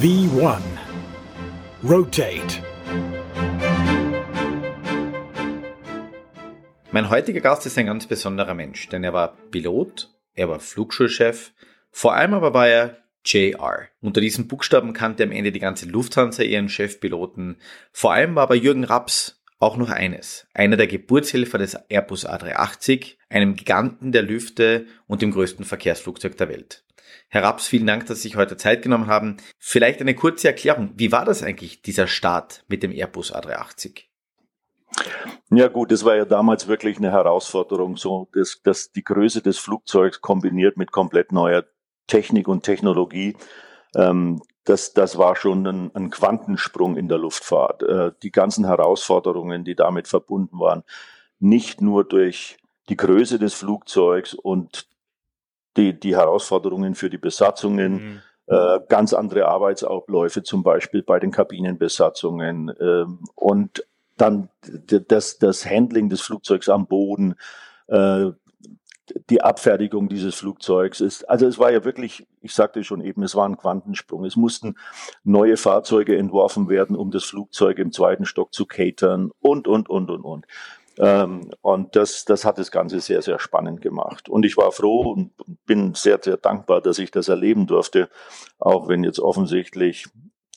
V1 Rotate Mein heutiger Gast ist ein ganz besonderer Mensch, denn er war Pilot, er war Flugschulchef, vor allem aber war er JR. Unter diesen Buchstaben kannte am Ende die ganze Lufthansa ihren Chefpiloten. Vor allem war bei Jürgen Raps auch noch eines. Einer der Geburtshelfer des Airbus A380, einem Giganten der Lüfte und dem größten Verkehrsflugzeug der Welt. Herr Raps, vielen Dank, dass Sie sich heute Zeit genommen haben. Vielleicht eine kurze Erklärung. Wie war das eigentlich, dieser Start mit dem Airbus A380? Ja gut, das war ja damals wirklich eine Herausforderung, so dass, dass die Größe des Flugzeugs kombiniert mit komplett neuer Technik und Technologie. Ähm, das, das war schon ein, ein Quantensprung in der Luftfahrt. Äh, die ganzen Herausforderungen, die damit verbunden waren, nicht nur durch die Größe des Flugzeugs und die, die Herausforderungen für die Besatzungen, mhm. äh, ganz andere Arbeitsabläufe, zum Beispiel bei den Kabinenbesatzungen äh, und dann das, das Handling des Flugzeugs am Boden, äh, die Abfertigung dieses Flugzeugs ist, also es war ja wirklich, ich sagte schon eben, es war ein Quantensprung. Es mussten neue Fahrzeuge entworfen werden, um das Flugzeug im zweiten Stock zu catern und, und, und, und, und. Ähm, und das, das hat das Ganze sehr, sehr spannend gemacht. Und ich war froh und bin sehr, sehr dankbar, dass ich das erleben durfte, auch wenn jetzt offensichtlich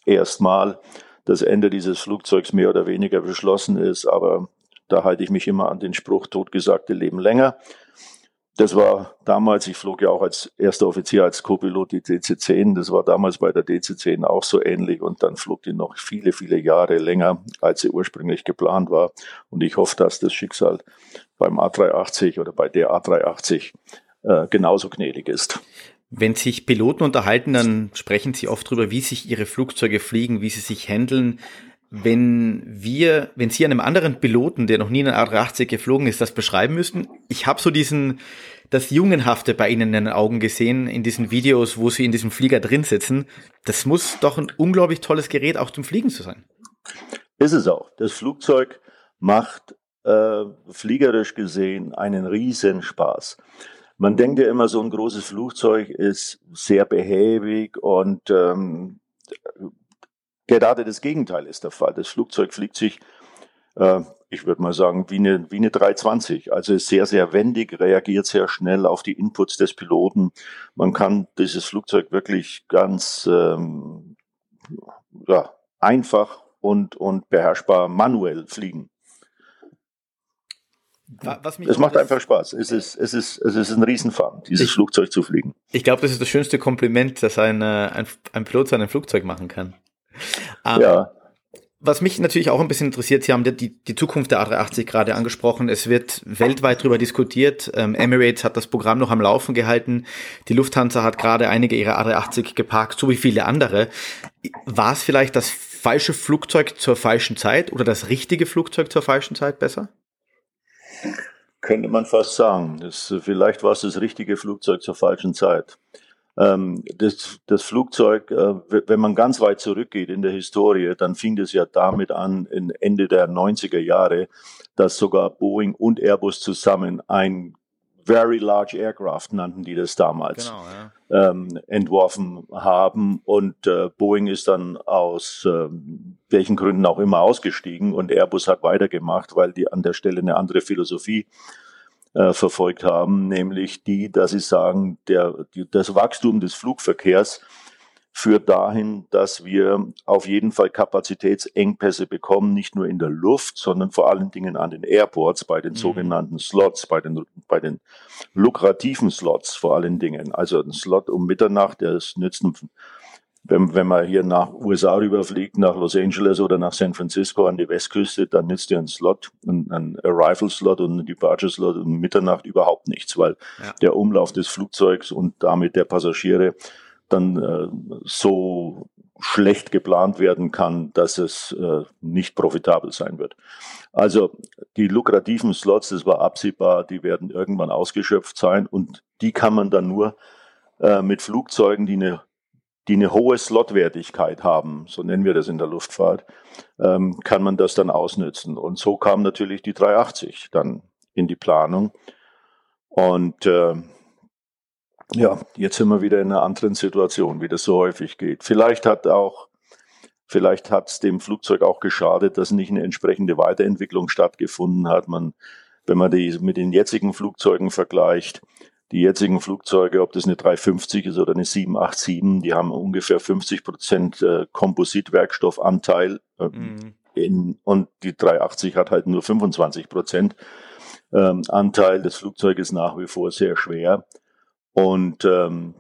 erstmal das Ende dieses Flugzeugs mehr oder weniger beschlossen ist. Aber da halte ich mich immer an den Spruch, totgesagte leben länger. Das war damals, ich flog ja auch als erster Offizier als Co-Pilot die DC-10. Das war damals bei der DC-10 auch so ähnlich und dann flog die noch viele, viele Jahre länger, als sie ursprünglich geplant war. Und ich hoffe, dass das Schicksal beim A380 oder bei der A380 äh, genauso gnädig ist. Wenn sich Piloten unterhalten, dann sprechen sie oft darüber, wie sich ihre Flugzeuge fliegen, wie sie sich handeln. Wenn wir, wenn Sie einem anderen Piloten, der noch nie in einen A380 geflogen ist, das beschreiben müssten, ich habe so diesen, das Jungenhafte bei Ihnen in den Augen gesehen, in diesen Videos, wo Sie in diesem Flieger drin sitzen. Das muss doch ein unglaublich tolles Gerät auch zum Fliegen zu sein. Ist es auch. Das Flugzeug macht äh, fliegerisch gesehen einen riesen Spaß. Man denkt ja immer, so ein großes Flugzeug ist sehr behäbig und ähm, gerade das Gegenteil ist der Fall. Das Flugzeug fliegt sich, äh, ich würde mal sagen, wie eine, wie eine 320. Also ist sehr, sehr wendig, reagiert sehr schnell auf die Inputs des Piloten. Man kann dieses Flugzeug wirklich ganz ähm, ja, einfach und, und beherrschbar manuell fliegen. es macht einfach Spaß. Es ist, es ist, es ist ein Riesenfahrt, dieses ich, Flugzeug zu fliegen. Ich glaube, das ist das schönste Kompliment, das ein, äh, ein, ein Pilot seinem Flugzeug machen kann. Ähm, ja. Was mich natürlich auch ein bisschen interessiert, Sie haben die, die Zukunft der A380 gerade angesprochen. Es wird weltweit darüber diskutiert. Ähm, Emirates hat das Programm noch am Laufen gehalten. Die Lufthansa hat gerade einige ihrer A380 geparkt, so wie viele andere. War es vielleicht das falsche Flugzeug zur falschen Zeit oder das richtige Flugzeug zur falschen Zeit besser? Könnte man fast sagen. Das, vielleicht war es das richtige Flugzeug zur falschen Zeit. Ähm, das, das Flugzeug, äh, wenn man ganz weit zurückgeht in der Historie, dann fing es ja damit an, in Ende der 90er Jahre, dass sogar Boeing und Airbus zusammen ein Very Large Aircraft nannten die das damals, genau, ja. ähm, entworfen haben. Und äh, Boeing ist dann aus äh, welchen Gründen auch immer ausgestiegen und Airbus hat weitergemacht, weil die an der Stelle eine andere Philosophie äh, verfolgt haben, nämlich die, dass sie sagen, der, die, das Wachstum des Flugverkehrs führt dahin, dass wir auf jeden Fall Kapazitätsengpässe bekommen, nicht nur in der Luft, sondern vor allen Dingen an den Airports, bei den mhm. sogenannten Slots, bei den, bei den lukrativen Slots vor allen Dingen. Also ein Slot um Mitternacht, der ist nützt wenn, wenn man hier nach USA rüberfliegt, nach Los Angeles oder nach San Francisco an die Westküste, dann nützt dir ein Slot, ein, ein Arrival-Slot und ein Departure-Slot um Mitternacht überhaupt nichts, weil ja. der Umlauf des Flugzeugs und damit der Passagiere dann äh, so schlecht geplant werden kann, dass es äh, nicht profitabel sein wird. Also die lukrativen Slots, das war absehbar, die werden irgendwann ausgeschöpft sein und die kann man dann nur äh, mit Flugzeugen, die eine die eine hohe Slotwertigkeit haben, so nennen wir das in der Luftfahrt, ähm, kann man das dann ausnützen. Und so kam natürlich die 380 dann in die Planung. Und äh, ja, jetzt sind wir wieder in einer anderen Situation, wie das so häufig geht. Vielleicht hat auch, vielleicht hat es dem Flugzeug auch geschadet, dass nicht eine entsprechende Weiterentwicklung stattgefunden hat. Man, wenn man die mit den jetzigen Flugzeugen vergleicht, die jetzigen Flugzeuge, ob das eine 350 ist oder eine 787, die haben ungefähr 50 Prozent äh, Kompositwerkstoffanteil. Äh, mhm. in, und die 380 hat halt nur 25 Prozent ähm, Anteil. Das Flugzeug ist nach wie vor sehr schwer und ähm,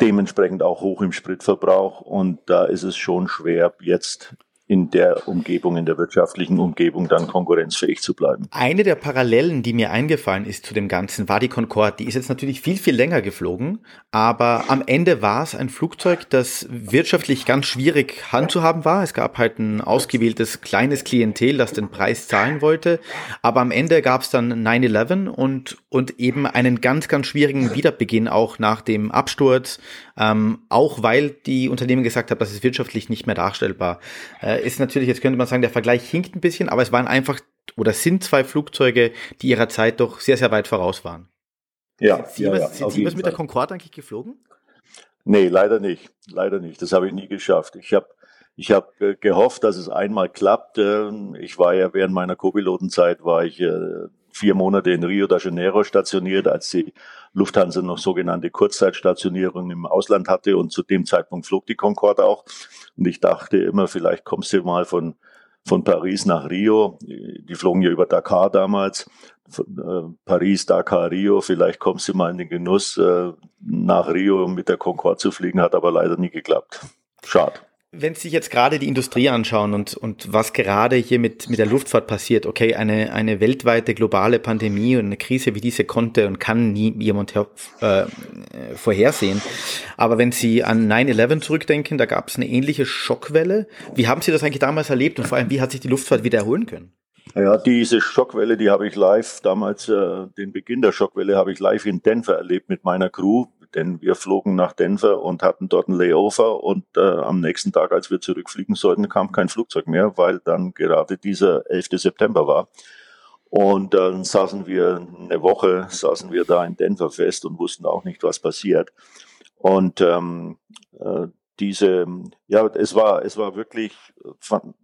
dementsprechend auch hoch im Spritverbrauch. Und da ist es schon schwer, jetzt in der Umgebung, in der wirtschaftlichen Umgebung dann konkurrenzfähig zu bleiben. Eine der Parallelen, die mir eingefallen ist zu dem Ganzen, war die Concorde. Die ist jetzt natürlich viel, viel länger geflogen, aber am Ende war es ein Flugzeug, das wirtschaftlich ganz schwierig handzuhaben war. Es gab halt ein ausgewähltes kleines Klientel, das den Preis zahlen wollte, aber am Ende gab es dann 9-11 und, und eben einen ganz, ganz schwierigen Wiederbeginn auch nach dem Absturz, ähm, auch weil die Unternehmen gesagt haben, das ist wirtschaftlich nicht mehr darstellbar. Äh, ist natürlich, jetzt könnte man sagen, der Vergleich hinkt ein bisschen, aber es waren einfach oder sind zwei Flugzeuge, die ihrer Zeit doch sehr, sehr weit voraus waren. Ja, sind Sie, ja, was, ja, sind Sie was mit der Concorde eigentlich geflogen? Nee, leider nicht. Leider nicht. Das habe ich nie geschafft. Ich habe ich hab äh, gehofft, dass es einmal klappt. Ähm, ich war ja während meiner Co-Pilotenzeit war ich äh, vier Monate in Rio de Janeiro stationiert, als die Lufthansa noch sogenannte Kurzzeitstationierung im Ausland hatte und zu dem Zeitpunkt flog die Concorde auch. Und ich dachte immer, vielleicht kommst du mal von, von Paris nach Rio. Die flogen ja über Dakar damals. Von, äh, Paris, Dakar, Rio. Vielleicht kommst du mal in den Genuss, äh, nach Rio mit der Concorde zu fliegen, hat aber leider nie geklappt. Schade wenn Sie sich jetzt gerade die Industrie anschauen und, und was gerade hier mit, mit der Luftfahrt passiert, okay, eine, eine weltweite globale Pandemie und eine Krise wie diese konnte und kann nie jemand äh, vorhersehen. Aber wenn Sie an 9-11 zurückdenken, da gab es eine ähnliche Schockwelle. Wie haben Sie das eigentlich damals erlebt und vor allem, wie hat sich die Luftfahrt wieder erholen können? Ja, diese Schockwelle, die habe ich live damals, äh, den Beginn der Schockwelle habe ich live in Denver erlebt mit meiner Crew denn wir flogen nach Denver und hatten dort ein Layover und äh, am nächsten Tag, als wir zurückfliegen sollten, kam kein Flugzeug mehr, weil dann gerade dieser 11. September war. Und dann saßen wir eine Woche, saßen wir da in Denver fest und wussten auch nicht, was passiert. Und ähm, äh, diese, ja, es war, es war wirklich fand,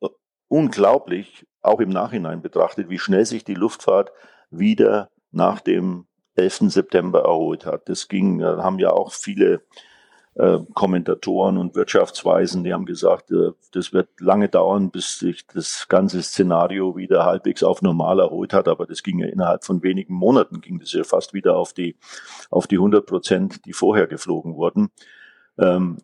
äh, unglaublich, auch im Nachhinein betrachtet, wie schnell sich die Luftfahrt wieder nach dem 11. September erholt hat. Das ging, äh, haben ja auch viele äh, Kommentatoren und Wirtschaftsweisen, die haben gesagt, äh, das wird lange dauern, bis sich das ganze Szenario wieder halbwegs auf normal erholt hat. Aber das ging ja innerhalb von wenigen Monaten, ging das ja fast wieder auf die, auf die 100 Prozent, die vorher geflogen wurden. Ähm,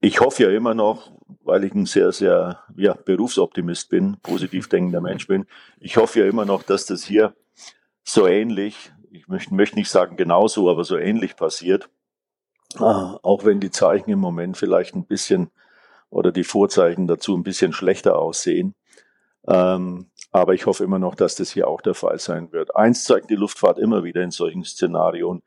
ich hoffe ja immer noch, weil ich ein sehr, sehr ja, Berufsoptimist bin, positiv denkender Mensch bin, ich hoffe ja immer noch, dass das hier so ähnlich ich möchte, möchte nicht sagen genauso, aber so ähnlich passiert. Ah, auch wenn die Zeichen im Moment vielleicht ein bisschen oder die Vorzeichen dazu ein bisschen schlechter aussehen. Ähm, aber ich hoffe immer noch, dass das hier auch der Fall sein wird. Eins zeigt die Luftfahrt immer wieder in solchen Szenarien.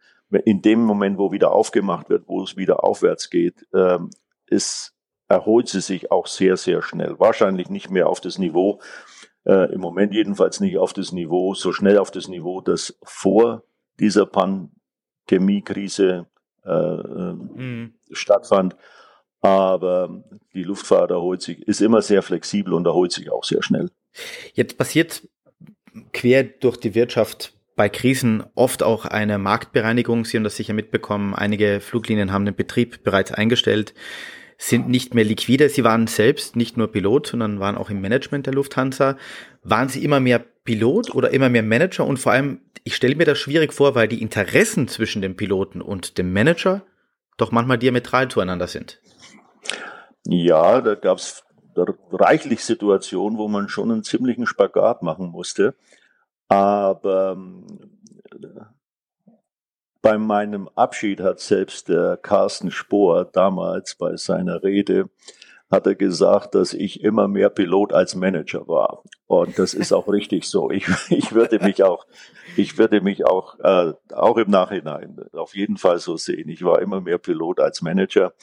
In dem Moment, wo wieder aufgemacht wird, wo es wieder aufwärts geht, ähm, ist, erholt sie sich auch sehr, sehr schnell. Wahrscheinlich nicht mehr auf das Niveau, äh, im Moment jedenfalls nicht auf das Niveau, so schnell auf das Niveau, das vor dieser Pandemiekrise äh, mhm. stattfand. Aber die Luftfahrt erholt sich, ist immer sehr flexibel und erholt sich auch sehr schnell. Jetzt passiert quer durch die Wirtschaft bei Krisen oft auch eine Marktbereinigung. Sie haben das sicher mitbekommen. Einige Fluglinien haben den Betrieb bereits eingestellt sind nicht mehr liquide. Sie waren selbst nicht nur Pilot, sondern waren auch im Management der Lufthansa. Waren Sie immer mehr Pilot oder immer mehr Manager? Und vor allem, ich stelle mir das schwierig vor, weil die Interessen zwischen dem Piloten und dem Manager doch manchmal diametral zueinander sind. Ja, da gab es reichlich Situationen, wo man schon einen ziemlichen Spagat machen musste. Aber ähm, bei meinem Abschied hat selbst der Carsten Spohr damals bei seiner Rede hat er gesagt, dass ich immer mehr Pilot als Manager war. Und das ist auch richtig so. Ich, ich würde mich auch, ich würde mich auch, äh, auch im Nachhinein auf jeden Fall so sehen. Ich war immer mehr Pilot als Manager.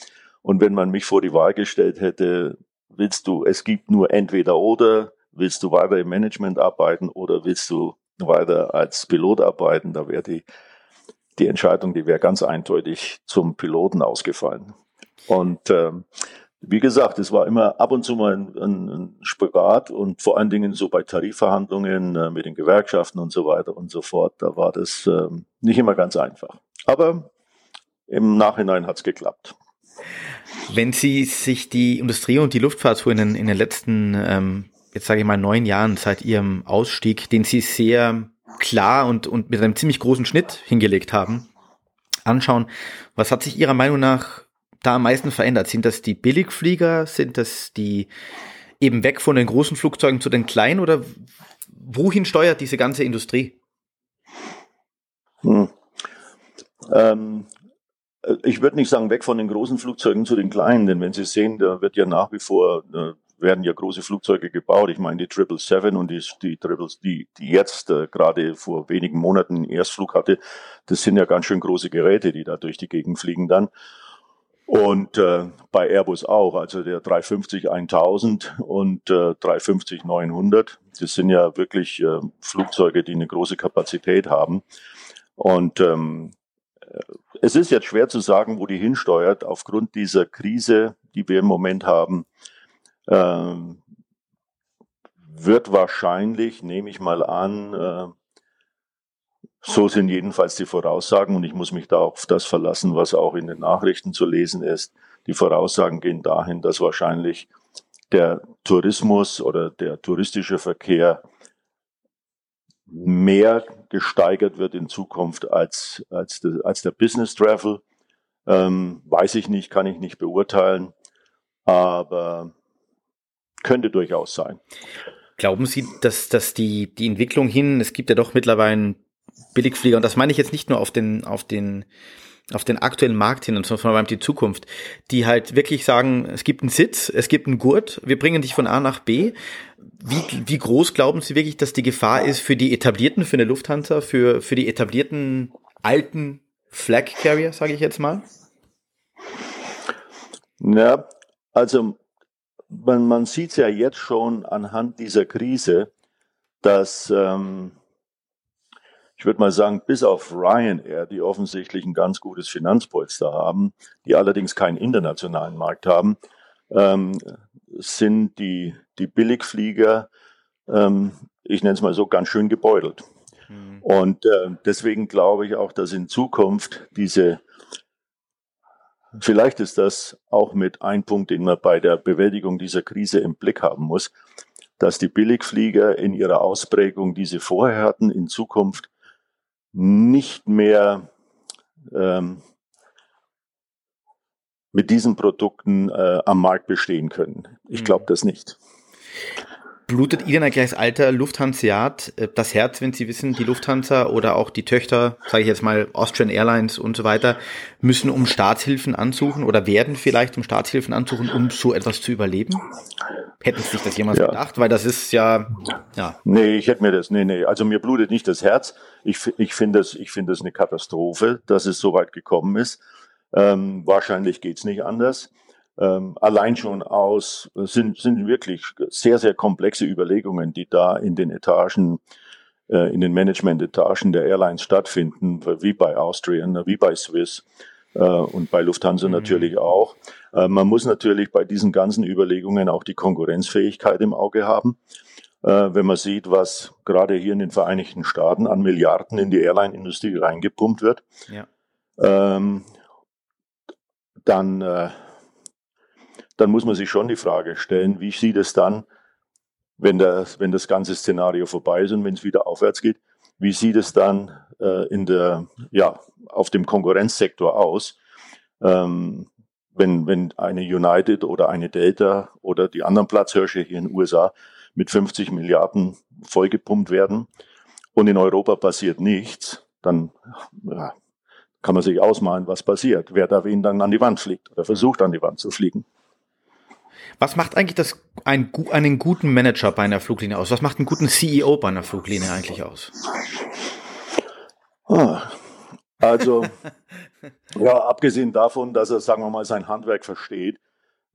Und wenn man mich vor die Wahl gestellt hätte, willst du, es gibt nur entweder oder, willst du weiter im Management arbeiten oder willst du weiter als Pilot arbeiten, da wäre die die Entscheidung, die wäre ganz eindeutig zum Piloten ausgefallen. Und ähm, wie gesagt, es war immer ab und zu mal ein, ein Spagat und vor allen Dingen so bei Tarifverhandlungen äh, mit den Gewerkschaften und so weiter und so fort, da war das äh, nicht immer ganz einfach. Aber im Nachhinein hat es geklappt. Wenn Sie sich die Industrie und die Luftfahrt so in den, in den letzten, ähm, jetzt sage ich mal, neun Jahren seit Ihrem Ausstieg, den Sie sehr klar und, und mit einem ziemlich großen Schnitt hingelegt haben, anschauen, was hat sich Ihrer Meinung nach da am meisten verändert? Sind das die Billigflieger? Sind das die eben weg von den großen Flugzeugen zu den kleinen? Oder wohin steuert diese ganze Industrie? Hm. Ähm, ich würde nicht sagen, weg von den großen Flugzeugen zu den kleinen, denn wenn Sie sehen, da wird ja nach wie vor, äh, werden ja große Flugzeuge gebaut. Ich meine, die 777 und die, die Triples, die, die jetzt äh, gerade vor wenigen Monaten einen Erstflug hatte, das sind ja ganz schön große Geräte, die da durch die Gegend fliegen dann. Und äh, bei Airbus auch, also der 350 1000 und äh, 350 900. Das sind ja wirklich äh, Flugzeuge, die eine große Kapazität haben. Und ähm, es ist jetzt schwer zu sagen, wo die hinsteuert. Aufgrund dieser Krise, die wir im Moment haben, ähm, wird wahrscheinlich, nehme ich mal an, äh, so sind jedenfalls die Voraussagen und ich muss mich da auf das verlassen, was auch in den Nachrichten zu lesen ist. Die Voraussagen gehen dahin, dass wahrscheinlich der Tourismus oder der touristische Verkehr mehr gesteigert wird in Zukunft als, als, de, als der Business Travel. Ähm, weiß ich nicht, kann ich nicht beurteilen, aber könnte durchaus sein. Glauben Sie, dass, dass die, die Entwicklung hin, es gibt ja doch mittlerweile Billigflieger, und das meine ich jetzt nicht nur auf den, auf den, auf den aktuellen Markt hin, sondern auf die Zukunft, die halt wirklich sagen, es gibt einen Sitz, es gibt einen Gurt, wir bringen dich von A nach B. Wie, wie groß glauben Sie wirklich, dass die Gefahr ist für die etablierten, für eine Lufthansa, für, für die etablierten alten Flag Carrier, sage ich jetzt mal? Ja, also man, man sieht es ja jetzt schon anhand dieser Krise, dass ähm, ich würde mal sagen, bis auf Ryanair, die offensichtlich ein ganz gutes Finanzpolster haben, die allerdings keinen internationalen Markt haben, ähm, sind die, die Billigflieger, ähm, ich nenne es mal so, ganz schön gebeutelt. Mhm. Und äh, deswegen glaube ich auch, dass in Zukunft diese, vielleicht ist das auch mit ein Punkt, den man bei der Bewältigung dieser Krise im Blick haben muss, dass die Billigflieger in ihrer Ausprägung, die sie vorher hatten, in Zukunft nicht mehr ähm, mit diesen Produkten äh, am Markt bestehen können. Ich glaube mhm. das nicht. Blutet Ihnen eigentlich als alter Lufthanseat äh, das Herz, wenn Sie wissen, die Lufthansa oder auch die Töchter, sage ich jetzt mal Austrian Airlines und so weiter, müssen um Staatshilfen ansuchen oder werden vielleicht um Staatshilfen ansuchen, um so etwas zu überleben? Hätten Sie sich das jemals ja. gedacht? Weil das ist ja, ja. Nee, ich hätte mir das, nee, nee, also mir blutet nicht das Herz. Ich, ich finde es, ich finde es eine Katastrophe, dass es so weit gekommen ist. Ähm, wahrscheinlich geht's nicht anders ähm, allein schon aus, sind, sind wirklich sehr, sehr komplexe Überlegungen, die da in den Etagen, äh, in den Management-Etagen der Airlines stattfinden, wie bei Austrian, wie bei Swiss äh, und bei Lufthansa mhm. natürlich auch. Äh, man muss natürlich bei diesen ganzen Überlegungen auch die Konkurrenzfähigkeit im Auge haben. Äh, wenn man sieht, was gerade hier in den Vereinigten Staaten an Milliarden in die Airline-Industrie reingepumpt wird, ja. ähm, dann äh, dann muss man sich schon die Frage stellen, wie sieht es dann, wenn das, wenn das ganze Szenario vorbei ist und wenn es wieder aufwärts geht, wie sieht es dann äh, in der, ja, auf dem Konkurrenzsektor aus, ähm, wenn, wenn eine United oder eine Delta oder die anderen Platzhirsche hier in den USA mit 50 Milliarden vollgepumpt werden und in Europa passiert nichts, dann ja, kann man sich ausmalen, was passiert, wer da wen dann an die Wand fliegt oder versucht an die Wand zu fliegen. Was macht eigentlich das, ein, einen guten Manager bei einer Fluglinie aus? Was macht einen guten CEO bei einer Fluglinie eigentlich aus? Ah, also, ja, abgesehen davon, dass er, sagen wir mal, sein Handwerk versteht,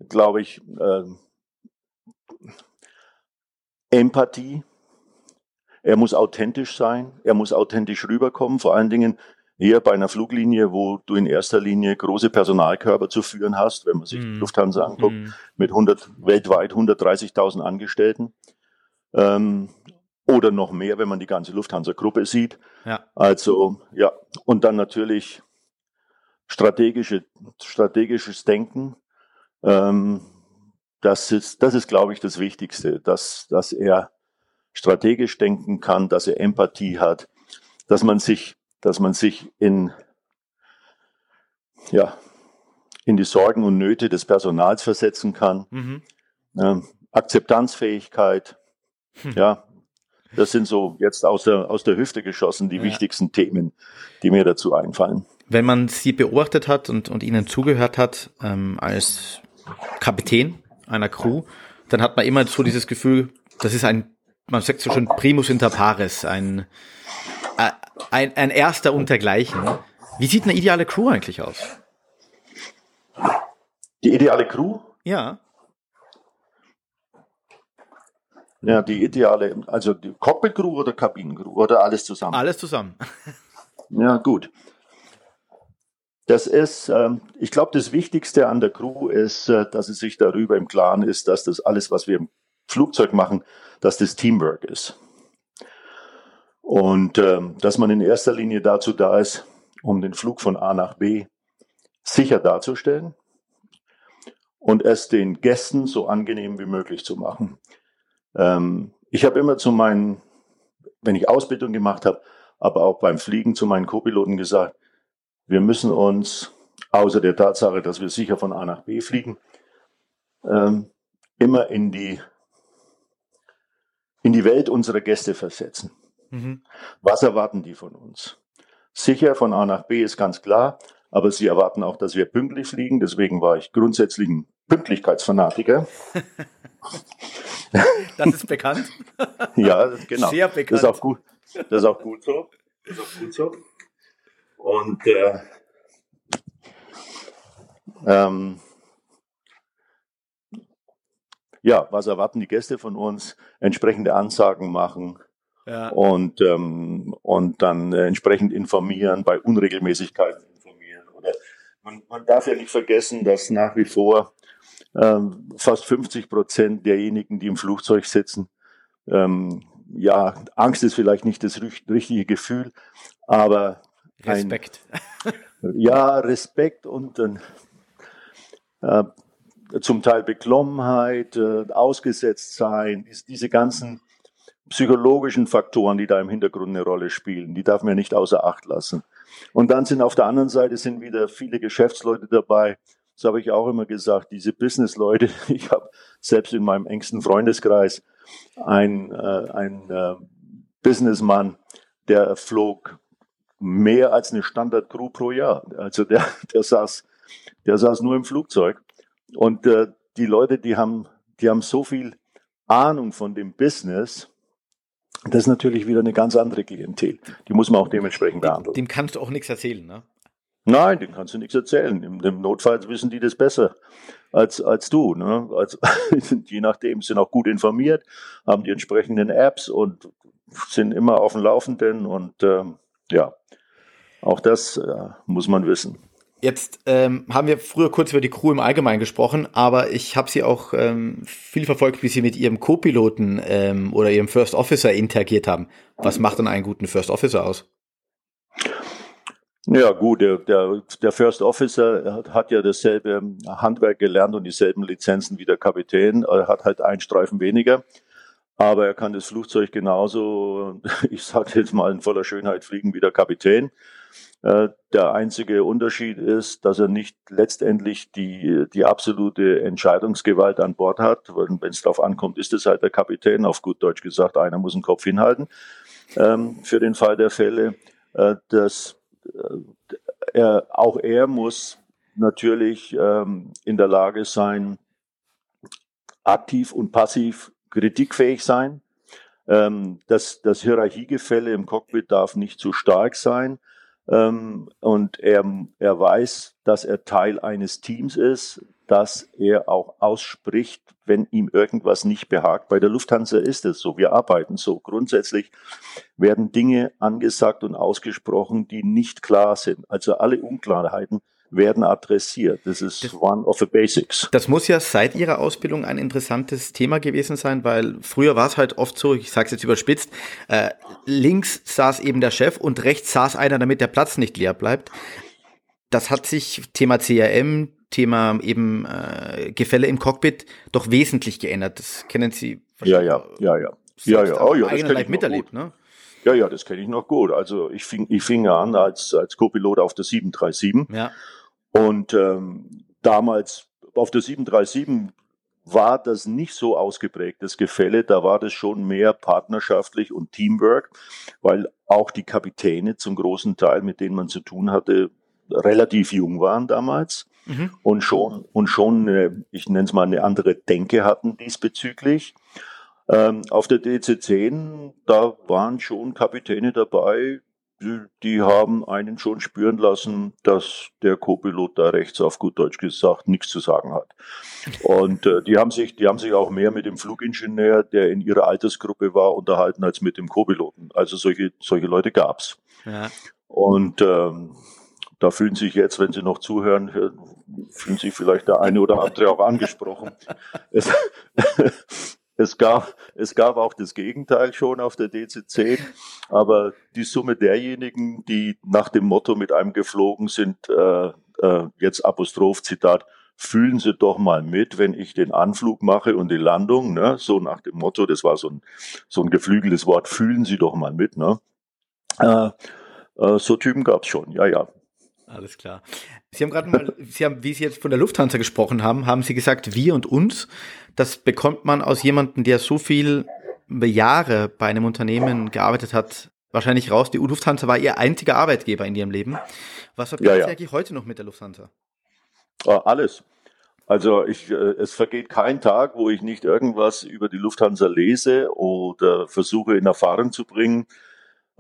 glaube ich, äh, Empathie. Er muss authentisch sein. Er muss authentisch rüberkommen. Vor allen Dingen Eher bei einer Fluglinie, wo du in erster Linie große Personalkörper zu führen hast, wenn man sich die Lufthansa anguckt, Mhm. mit 100, weltweit 130.000 Angestellten. Ähm, oder noch mehr, wenn man die ganze Lufthansa-Gruppe sieht. Ja. Also, ja, und dann natürlich strategische, strategisches Denken. Ähm, das ist, das ist, glaube ich, das Wichtigste, dass, dass er strategisch denken kann, dass er Empathie hat, dass man sich, dass man sich in, ja, in die Sorgen und Nöte des Personals versetzen kann. Mhm. Ähm, Akzeptanzfähigkeit, Hm. ja, das sind so jetzt aus der, aus der Hüfte geschossen die Ja. wichtigsten Themen, die mir dazu einfallen. Wenn man sie beobachtet hat und, und ihnen zugehört hat ähm, als Kapitän einer Crew, dann hat man immer so dieses Gefühl, das ist ein, man sagt so schon Primus inter pares, ein, ein, ein erster untergleichen. Wie sieht eine ideale Crew eigentlich aus? Die ideale Crew, Ja. ja, die ideale, also die Cockpit-Crew oder Kabinencrew oder alles zusammen. Alles zusammen. Ja, gut. Das ist, ähm, ich glaube, das Wichtigste an der Crew ist, äh, dass es sich darüber im Klaren ist, dass das alles, was wir im Flugzeug machen, dass das Teamwork ist. Und ähm, dass man in erster Linie dazu da ist, um den Flug von A nach B sicher darzustellen und es den Gästen so angenehm wie möglich zu machen. Ähm, ich habe immer zu meinen, wenn ich Ausbildung gemacht habe, aber auch beim Fliegen zu meinen Co-Piloten gesagt, wir müssen uns, außer der Tatsache, dass wir sicher von A nach B fliegen, ähm, immer in die, in die Welt unserer Gäste versetzen. Mhm. Was erwarten die von uns? Sicher von A nach B ist ganz klar, aber sie erwarten auch, dass wir pünktlich fliegen. Deswegen war ich grundsätzlich ein Pünktlichkeitsfanatiker. Das ist bekannt. Ja, genau. Sehr Das bekannt. ist auch gut. Das ist auch gut so. Das ist auch gut so. Und äh, ähm, ja, was erwarten die Gäste von uns? Entsprechende Ansagen machen Ja. und ähm, und dann äh, entsprechend informieren, bei Unregelmäßigkeiten informieren. Oder man, man darf ja nicht vergessen, dass nach wie vor ähm, fast 50 Prozent derjenigen, die im Flugzeug sitzen, ähm, ja, Angst ist vielleicht nicht das rich- richtige Gefühl, aber ein, Respekt. ja, Respekt und ein, äh, zum Teil Beklommenheit, äh, ausgesetzt sein, ist diese ganzen psychologischen Faktoren, die da im Hintergrund eine Rolle spielen, die darf man nicht außer Acht lassen. Und dann sind auf der anderen Seite sind wieder viele Geschäftsleute dabei. Das habe ich auch immer gesagt, diese Businessleute. Ich habe selbst in meinem engsten Freundeskreis ein, äh, ein äh, Businessmann, der flog mehr als eine Standard-Crew pro Jahr. Also der, der saß, der saß nur im Flugzeug. Und äh, die Leute, die haben, die haben so viel Ahnung von dem Business. Das ist natürlich wieder eine ganz andere Klientel. Die muss man auch dementsprechend behandeln. Dem kannst du auch nichts erzählen, ne? Nein, dem kannst du nichts erzählen. Im, im Notfall wissen die das besser als, als du. Ne? Also, je nachdem sind auch gut informiert, haben die entsprechenden Apps und sind immer auf dem Laufenden. Und ähm, ja, auch das äh, muss man wissen. Jetzt ähm, haben wir früher kurz über die Crew im Allgemeinen gesprochen, aber ich habe sie auch ähm, viel verfolgt, wie sie mit ihrem Co-Piloten ähm, oder ihrem First Officer interagiert haben. Was macht denn einen guten First Officer aus? Ja, gut, der, der, der First Officer hat, hat ja dasselbe Handwerk gelernt und dieselben Lizenzen wie der Kapitän. Er hat halt einen Streifen weniger, aber er kann das Flugzeug genauso, ich sage jetzt mal in voller Schönheit fliegen wie der Kapitän. Äh, Der einzige Unterschied ist, dass er nicht letztendlich die, die absolute Entscheidungsgewalt an Bord hat. Wenn es darauf ankommt, ist es halt der Kapitän, auf gut Deutsch gesagt, einer muss den Kopf hinhalten ähm, für den Fall der Fälle. Äh, das, äh, er, auch er muss natürlich ähm, in der Lage sein, aktiv und passiv kritikfähig sein. Ähm, das, das Hierarchiegefälle im Cockpit darf nicht zu stark sein. Ähm, und er, er weiß, dass er Teil eines Teams ist, dass er auch ausspricht, wenn ihm irgendwas nicht behagt. Bei der Lufthansa ist es so. Wir arbeiten so. Grundsätzlich werden Dinge angesagt und ausgesprochen, die nicht klar sind. Also alle Unklarheiten werden adressiert. Das ist das, one of the basics. Das muss ja seit Ihrer Ausbildung ein interessantes Thema gewesen sein, weil früher war es halt oft so, ich sage es jetzt überspitzt, äh, links saß eben der Chef und rechts saß einer, damit der Platz nicht leer bleibt. Das hat sich Thema CRM, Thema eben äh, Gefälle im Cockpit doch wesentlich geändert. Das kennen Sie Ja, ja, ja, ja. Ja, ja, oh, ja, das kenne ich miterlebt, ne? Ja, ja, das kenne ich noch gut. Also ich fing, ich fing an als, als Co-Pilot auf der 737. Ja. Und ähm, damals auf der 737 war das nicht so ausgeprägt, das Gefälle. Da war das schon mehr partnerschaftlich und Teamwork, weil auch die Kapitäne zum großen Teil, mit denen man zu tun hatte, relativ jung waren damals mhm. und schon, und schon, ich nenne es mal, eine andere Denke hatten diesbezüglich. Ähm, auf der DC-10, da waren schon Kapitäne dabei, die haben einen schon spüren lassen, dass der Co-Pilot da rechts auf gut Deutsch gesagt nichts zu sagen hat. Und äh, die haben sich, die haben sich auch mehr mit dem Flugingenieur, der in ihrer Altersgruppe war, unterhalten als mit dem Co-Piloten. Also solche solche Leute gab's. Ja. Und ähm, da fühlen sich jetzt, wenn Sie noch zuhören, fühlen sich vielleicht der eine oder andere auch angesprochen. Es, es gab, es gab auch das Gegenteil schon auf der DC-10, aber die Summe derjenigen, die nach dem Motto mit einem geflogen sind, äh, äh, jetzt Apostroph, Zitat, fühlen Sie doch mal mit, wenn ich den Anflug mache und die Landung, ne? so nach dem Motto, das war so ein, so ein geflügeltes Wort, fühlen Sie doch mal mit. Ne? Äh, äh, so Typen gab es schon, ja, ja. Alles klar. Sie haben gerade mal, Sie haben, wie Sie jetzt von der Lufthansa gesprochen haben, haben Sie gesagt, wir und uns. Das bekommt man aus jemandem, der so viel Jahre bei einem Unternehmen gearbeitet hat, wahrscheinlich raus. Die Lufthansa war Ihr einziger Arbeitgeber in Ihrem Leben. Was verbindet ja, ja. Sie eigentlich heute noch mit der Lufthansa? Ah, alles. Also ich, äh, es vergeht kein Tag, wo ich nicht irgendwas über die Lufthansa lese oder versuche in Erfahrung zu bringen.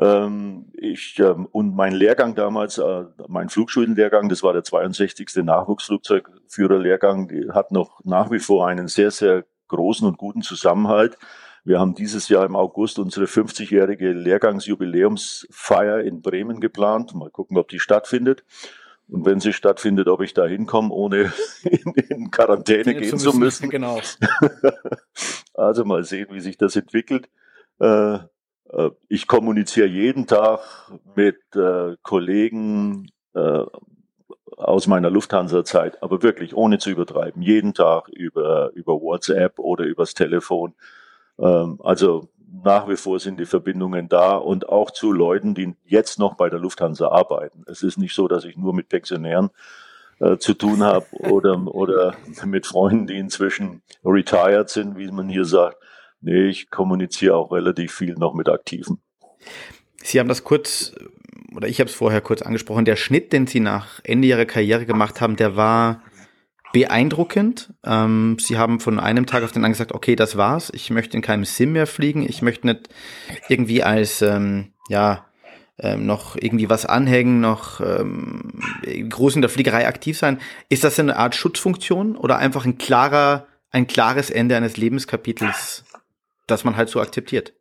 Ähm, ich, ähm, und mein Lehrgang damals, äh, mein Flugschulenlehrgang, das war der 62. Nachwuchsflugzeugführerlehrgang, hat noch nach wie vor einen sehr, sehr großen und guten Zusammenhalt. Wir haben dieses Jahr im August unsere 50-jährige Lehrgangsjubiläumsfeier in Bremen geplant. Mal gucken, ob die stattfindet. Und wenn sie stattfindet, ob ich da hinkomme, ohne in, in Quarantäne gehen zu müssen. Genau. also mal sehen, wie sich das entwickelt. Äh, ich kommuniziere jeden Tag mit äh, Kollegen äh, aus meiner Lufthansa-Zeit, aber wirklich ohne zu übertreiben, jeden Tag über, über WhatsApp oder übers Telefon. Ähm, also nach wie vor sind die Verbindungen da und auch zu Leuten, die jetzt noch bei der Lufthansa arbeiten. Es ist nicht so, dass ich nur mit Pensionären äh, zu tun habe oder, oder mit Freunden, die inzwischen retired sind, wie man hier sagt, Nee, ich kommuniziere auch relativ viel noch mit Aktiven. Sie haben das kurz, oder ich habe es vorher kurz angesprochen, der Schnitt, den Sie nach Ende Ihrer Karriere gemacht haben, der war beeindruckend. Ähm, Sie haben von einem Tag auf den anderen gesagt, okay, das war's. Ich möchte in keinem Sim mehr fliegen. Ich möchte nicht irgendwie als, ähm, ja, ähm, noch irgendwie was anhängen, noch ähm, groß in der Fliegerei aktiv sein. Ist das eine Art Schutzfunktion oder einfach ein klarer, ein klares Ende eines Lebenskapitels dass man halt so akzeptiert.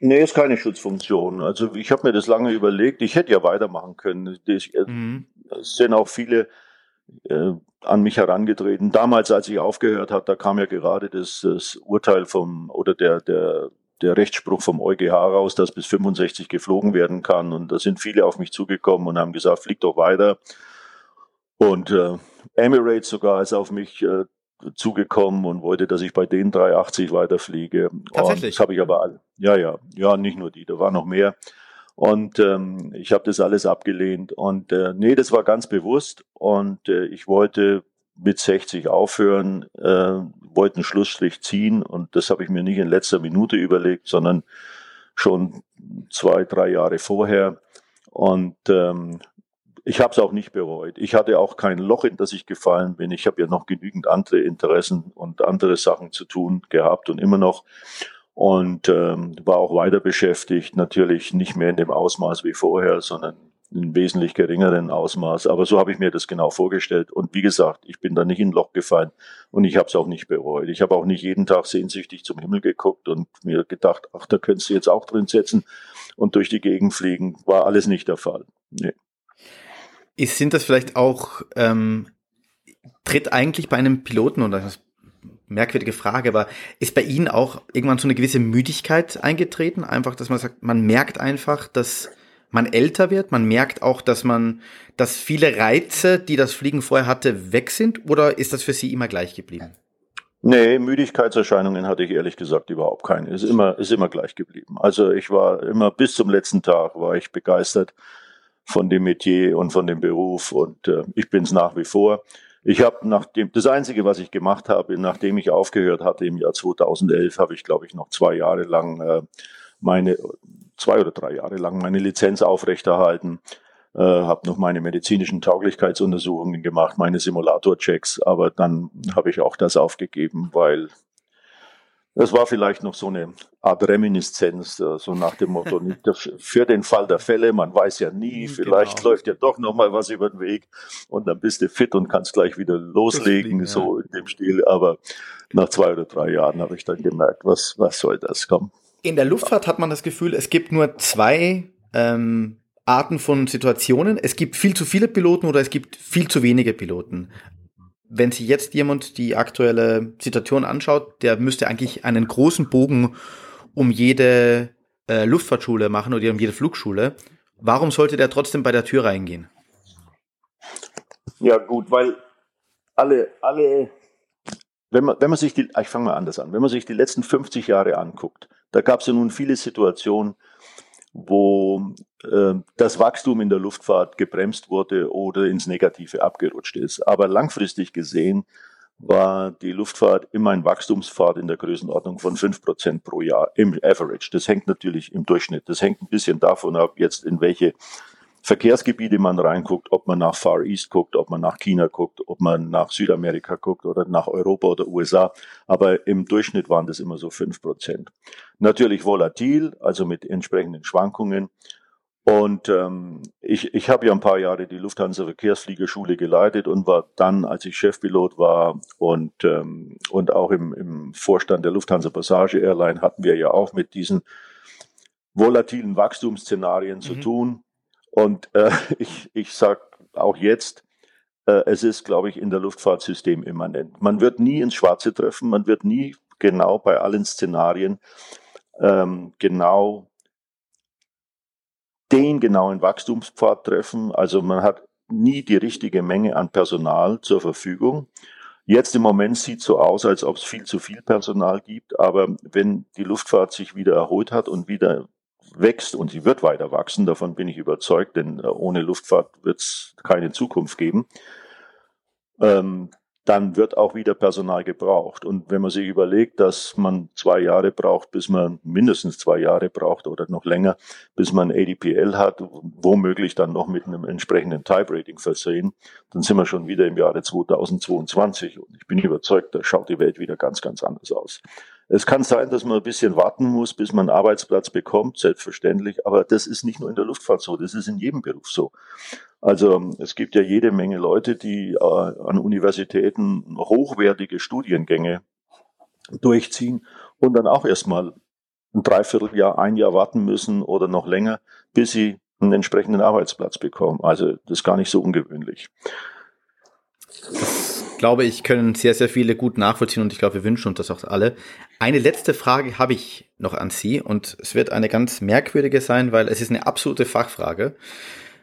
Nee, ist keine Schutzfunktion. Also ich habe mir das lange überlegt. Ich hätte ja weitermachen können. Ich, äh, mhm. Es sind auch viele äh, an mich herangetreten. Damals, als ich aufgehört habe, da kam ja gerade das, das Urteil vom oder der der der Rechtsspruch vom EuGH raus, dass bis 65 geflogen werden kann. Und da sind viele auf mich zugekommen und haben gesagt, flieg doch weiter. Und äh, Emirates sogar ist auf mich äh, zugekommen und wollte, dass ich bei den 380 weiterfliege. Tatsächlich. Und das habe ich aber alle. Ja, ja, ja, nicht nur die, da war noch mehr. Und ähm, ich habe das alles abgelehnt. Und äh, nee, das war ganz bewusst. Und äh, ich wollte mit 60 aufhören, äh, wollte einen Schlussstrich ziehen. Und das habe ich mir nicht in letzter Minute überlegt, sondern schon zwei, drei Jahre vorher. Und ähm, ich habe es auch nicht bereut. Ich hatte auch kein Loch, in das ich gefallen bin. Ich habe ja noch genügend andere Interessen und andere Sachen zu tun gehabt und immer noch. Und ähm, war auch weiter beschäftigt, natürlich nicht mehr in dem Ausmaß wie vorher, sondern in wesentlich geringeren Ausmaß. Aber so habe ich mir das genau vorgestellt. Und wie gesagt, ich bin da nicht in ein Loch gefallen und ich habe es auch nicht bereut. Ich habe auch nicht jeden Tag sehnsüchtig zum Himmel geguckt und mir gedacht, ach, da könntest du jetzt auch drin setzen und durch die Gegend fliegen. War alles nicht der Fall. Nee. Sind das vielleicht auch, ähm, tritt eigentlich bei einem Piloten, und das ist eine merkwürdige Frage, aber ist bei Ihnen auch irgendwann so eine gewisse Müdigkeit eingetreten? Einfach, dass man sagt, man merkt einfach, dass man älter wird, man merkt auch, dass man, dass viele Reize, die das Fliegen vorher hatte, weg sind, oder ist das für Sie immer gleich geblieben? Nee, Müdigkeitserscheinungen hatte ich ehrlich gesagt überhaupt keine. Ist immer, ist immer gleich geblieben. Also ich war immer bis zum letzten Tag war ich begeistert von dem Metier und von dem Beruf und äh, ich bin es nach wie vor. Ich habe nach dem, das einzige, was ich gemacht habe, nachdem ich aufgehört hatte im Jahr 2011, habe ich, glaube ich, noch zwei Jahre lang äh, meine, zwei oder drei Jahre lang meine Lizenz aufrechterhalten, äh, habe noch meine medizinischen Tauglichkeitsuntersuchungen gemacht, meine Simulatorchecks, aber dann habe ich auch das aufgegeben, weil das war vielleicht noch so eine Art Reminiszenz, äh, so nach dem Motto, für den Fall der Fälle, man weiß ja nie, mhm, vielleicht genau. läuft ja doch noch mal was über den Weg und dann bist du fit und kannst gleich wieder loslegen, fliegen, so ja. in dem Stil. Aber nach zwei oder drei Jahren habe ich dann gemerkt, was, was soll das kommen. In der Luftfahrt hat man das Gefühl, es gibt nur zwei ähm, Arten von Situationen. Es gibt viel zu viele Piloten oder es gibt viel zu wenige Piloten wenn sich jetzt jemand die aktuelle Situation anschaut, der müsste eigentlich einen großen Bogen um jede äh, Luftfahrtschule machen oder um jede Flugschule. Warum sollte der trotzdem bei der Tür reingehen? Ja, gut, weil alle, alle, wenn man, wenn man sich die, ich fange mal anders an, wenn man sich die letzten 50 Jahre anguckt, da gab es ja nun viele Situationen, wo äh, das Wachstum in der Luftfahrt gebremst wurde oder ins Negative abgerutscht ist. Aber langfristig gesehen war die Luftfahrt immer ein Wachstumspfad in der Größenordnung von fünf Prozent pro Jahr im Average. Das hängt natürlich im Durchschnitt. Das hängt ein bisschen davon ab, jetzt in welche Verkehrsgebiete man reinguckt, ob man nach Far East guckt, ob man nach China guckt, ob man nach Südamerika guckt oder nach Europa oder USA. Aber im Durchschnitt waren das immer so fünf Prozent. Natürlich volatil, also mit entsprechenden Schwankungen. Und ähm, ich, ich habe ja ein paar Jahre die Lufthansa Verkehrsfliegerschule geleitet und war dann, als ich Chefpilot war und, ähm, und auch im, im Vorstand der Lufthansa Passage Airline hatten wir ja auch mit diesen volatilen Wachstumsszenarien mhm. zu tun. Und äh, ich, ich sage auch jetzt, äh, es ist, glaube ich, in der Luftfahrtsystem immanent. Man wird nie ins Schwarze treffen, man wird nie genau bei allen Szenarien ähm, genau den genauen Wachstumspfad treffen. Also man hat nie die richtige Menge an Personal zur Verfügung. Jetzt im Moment sieht so aus, als ob es viel zu viel Personal gibt, aber wenn die Luftfahrt sich wieder erholt hat und wieder wächst und sie wird weiter wachsen, davon bin ich überzeugt, denn äh, ohne Luftfahrt wird es keine Zukunft geben, ähm, dann wird auch wieder Personal gebraucht. Und wenn man sich überlegt, dass man zwei Jahre braucht, bis man mindestens zwei Jahre braucht oder noch länger, bis man ADPL hat, womöglich dann noch mit einem entsprechenden Type-Rating versehen, dann sind wir schon wieder im Jahre 2022. Und ich bin überzeugt, da schaut die Welt wieder ganz, ganz anders aus. Es kann sein, dass man ein bisschen warten muss, bis man einen Arbeitsplatz bekommt, selbstverständlich. Aber das ist nicht nur in der Luftfahrt so, das ist in jedem Beruf so. Also es gibt ja jede Menge Leute, die äh, an Universitäten hochwertige Studiengänge durchziehen und dann auch erstmal ein Dreivierteljahr, ein Jahr warten müssen oder noch länger, bis sie einen entsprechenden Arbeitsplatz bekommen. Also das ist gar nicht so ungewöhnlich. Glaube ich, können sehr, sehr viele gut nachvollziehen und ich glaube, wir wünschen uns das auch alle. Eine letzte Frage habe ich noch an Sie und es wird eine ganz merkwürdige sein, weil es ist eine absolute Fachfrage.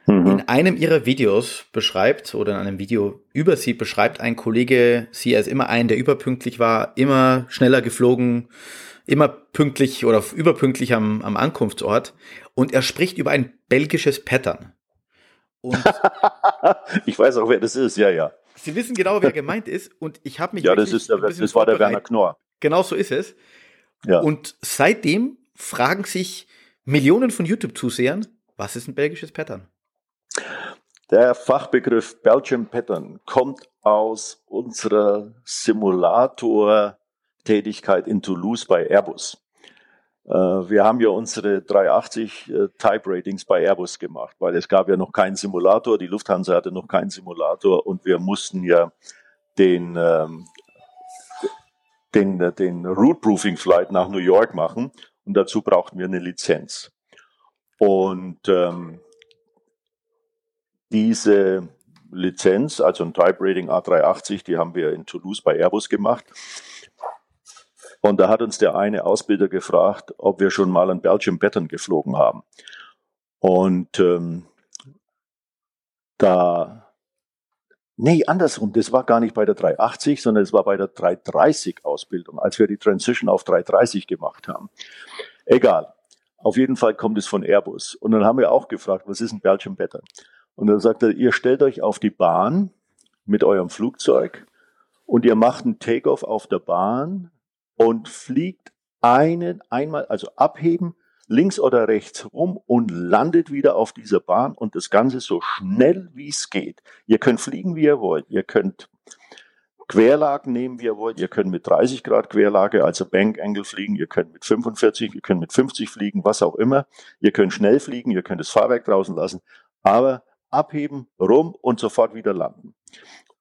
Mhm. In einem Ihrer Videos beschreibt oder in einem Video über Sie beschreibt ein Kollege Sie als immer einen, der überpünktlich war, immer schneller geflogen, immer pünktlich oder überpünktlich am, am Ankunftsort und er spricht über ein belgisches Pattern. ich weiß auch, wer das ist, ja, ja. Sie wissen genau, wer gemeint ist. Und ich habe mich. Ja, das, ist der, das war der Werner Knorr. Genau so ist es. Ja. Und seitdem fragen sich Millionen von YouTube-Zusehern, was ist ein belgisches Pattern? Der Fachbegriff Belgian Pattern kommt aus unserer Simulator-Tätigkeit in Toulouse bei Airbus. Äh, wir haben ja unsere 380 äh, Type Ratings bei Airbus gemacht, weil es gab ja noch keinen Simulator, die Lufthansa hatte noch keinen Simulator und wir mussten ja den, ähm, den, den Route Proofing Flight nach New York machen und dazu brauchten wir eine Lizenz. Und ähm, diese Lizenz, also ein Type Rating A380, die haben wir in Toulouse bei Airbus gemacht. Und da hat uns der eine Ausbilder gefragt, ob wir schon mal ein Belgium Pattern geflogen haben. Und ähm, da, nee, andersrum, das war gar nicht bei der 380, sondern es war bei der 330 Ausbildung, als wir die Transition auf 330 gemacht haben. Egal. Auf jeden Fall kommt es von Airbus. Und dann haben wir auch gefragt, was ist ein Belgium Pattern? Und dann sagt er, ihr stellt euch auf die Bahn mit eurem Flugzeug und ihr macht einen Takeoff auf der Bahn und fliegt einen einmal, also abheben, links oder rechts rum und landet wieder auf dieser Bahn und das Ganze so schnell wie es geht. Ihr könnt fliegen, wie ihr wollt. Ihr könnt Querlagen nehmen, wie ihr wollt. Ihr könnt mit 30 Grad Querlage, also Bank Angle fliegen. Ihr könnt mit 45, ihr könnt mit 50 fliegen, was auch immer. Ihr könnt schnell fliegen, ihr könnt das Fahrwerk draußen lassen, aber abheben, rum und sofort wieder landen.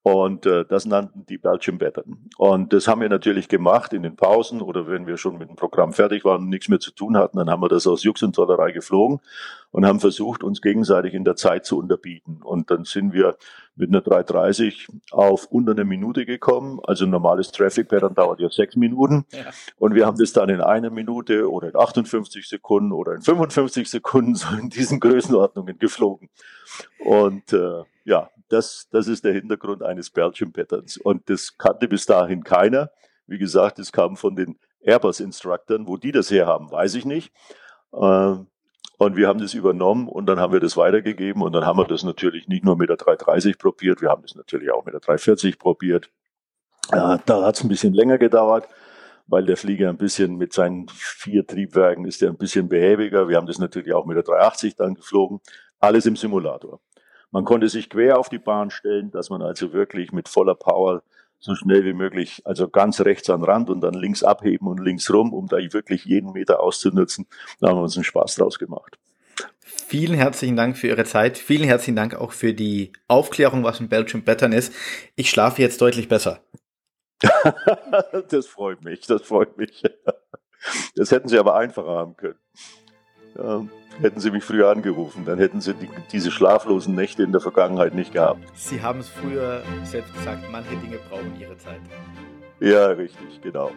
Und äh, das nannten die Belgium Pattern. Und das haben wir natürlich gemacht in den Pausen oder wenn wir schon mit dem Programm fertig waren und nichts mehr zu tun hatten, dann haben wir das aus Jux und Tollerei geflogen und haben versucht, uns gegenseitig in der Zeit zu unterbieten. Und dann sind wir mit einer 330 auf unter eine Minute gekommen. Also ein normales Traffic Pattern dauert ja sechs Minuten. Ja. Und wir haben das dann in einer Minute oder in 58 Sekunden oder in 55 Sekunden so in diesen Größenordnungen geflogen. Und äh, ja, das, das ist der Hintergrund eines Belgium Patterns. Und das kannte bis dahin keiner. Wie gesagt, es kam von den Airbus-Instructern. Wo die das herhaben, weiß ich nicht. Ähm, und wir haben das übernommen und dann haben wir das weitergegeben und dann haben wir das natürlich nicht nur mit der 330 probiert, wir haben das natürlich auch mit der 340 probiert. Äh, da hat es ein bisschen länger gedauert, weil der Flieger ein bisschen mit seinen vier Triebwerken ist der ein bisschen behäbiger. Wir haben das natürlich auch mit der 380 dann geflogen. Alles im Simulator. Man konnte sich quer auf die Bahn stellen, dass man also wirklich mit voller Power so schnell wie möglich, also ganz rechts an Rand und dann links abheben und links rum, um da wirklich jeden Meter auszunutzen. Da haben wir uns einen Spaß draus gemacht. Vielen herzlichen Dank für Ihre Zeit. Vielen herzlichen Dank auch für die Aufklärung, was ein Belgian Pattern ist. Ich schlafe jetzt deutlich besser. das freut mich, das freut mich. Das hätten Sie aber einfacher haben können. Ähm, hätten Sie mich früher angerufen, dann hätten Sie die, diese schlaflosen Nächte in der Vergangenheit nicht gehabt. Sie haben es früher selbst gesagt, manche Dinge brauchen ihre Zeit. Ja, richtig, genau.